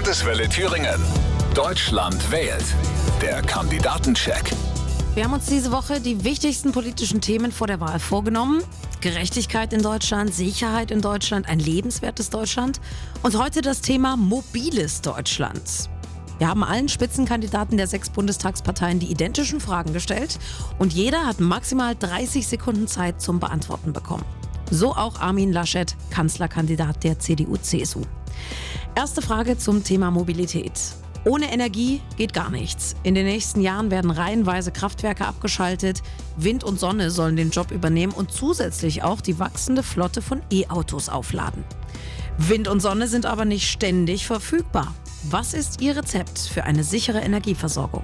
Landeswelle Thüringen. Deutschland wählt. Der Kandidatencheck. Wir haben uns diese Woche die wichtigsten politischen Themen vor der Wahl vorgenommen. Gerechtigkeit in Deutschland, Sicherheit in Deutschland, ein lebenswertes Deutschland und heute das Thema mobiles Deutschland. Wir haben allen Spitzenkandidaten der sechs Bundestagsparteien die identischen Fragen gestellt und jeder hat maximal 30 Sekunden Zeit zum Beantworten bekommen. So auch Armin Laschet, Kanzlerkandidat der CDU-CSU. Erste Frage zum Thema Mobilität. Ohne Energie geht gar nichts. In den nächsten Jahren werden reihenweise Kraftwerke abgeschaltet, Wind und Sonne sollen den Job übernehmen und zusätzlich auch die wachsende Flotte von E-Autos aufladen. Wind und Sonne sind aber nicht ständig verfügbar. Was ist Ihr Rezept für eine sichere Energieversorgung?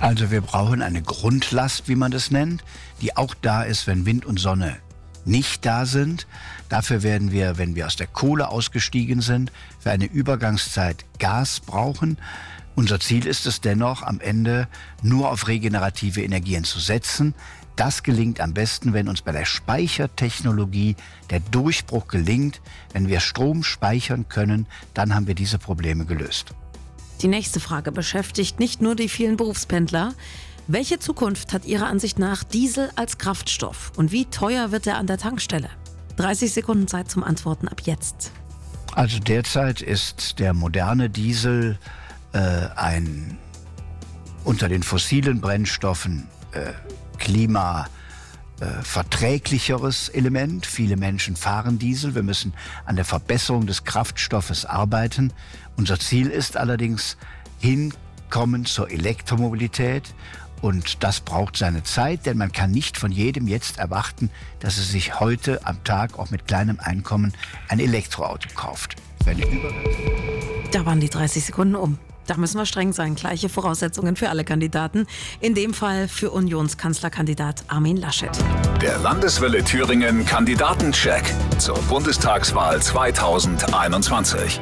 Also wir brauchen eine Grundlast, wie man das nennt, die auch da ist, wenn Wind und Sonne nicht da sind. Dafür werden wir, wenn wir aus der Kohle ausgestiegen sind, für eine Übergangszeit Gas brauchen. Unser Ziel ist es dennoch, am Ende nur auf regenerative Energien zu setzen. Das gelingt am besten, wenn uns bei der Speichertechnologie der Durchbruch gelingt. Wenn wir Strom speichern können, dann haben wir diese Probleme gelöst. Die nächste Frage beschäftigt nicht nur die vielen Berufspendler. Welche Zukunft hat Ihrer Ansicht nach Diesel als Kraftstoff und wie teuer wird er an der Tankstelle? 30 Sekunden Zeit zum Antworten ab jetzt. Also derzeit ist der moderne Diesel äh, ein unter den fossilen Brennstoffen äh, klima äh, verträglicheres Element. Viele Menschen fahren Diesel. Wir müssen an der Verbesserung des Kraftstoffes arbeiten. Unser Ziel ist allerdings hinkommen zur Elektromobilität und das braucht seine Zeit, denn man kann nicht von jedem jetzt erwarten, dass er sich heute am Tag auch mit kleinem Einkommen ein Elektroauto kauft. Da waren die 30 Sekunden um. Da müssen wir streng sein. Gleiche Voraussetzungen für alle Kandidaten. In dem Fall für Unionskanzlerkandidat Armin Laschet. Der Landeswelle Thüringen Kandidatencheck zur Bundestagswahl 2021.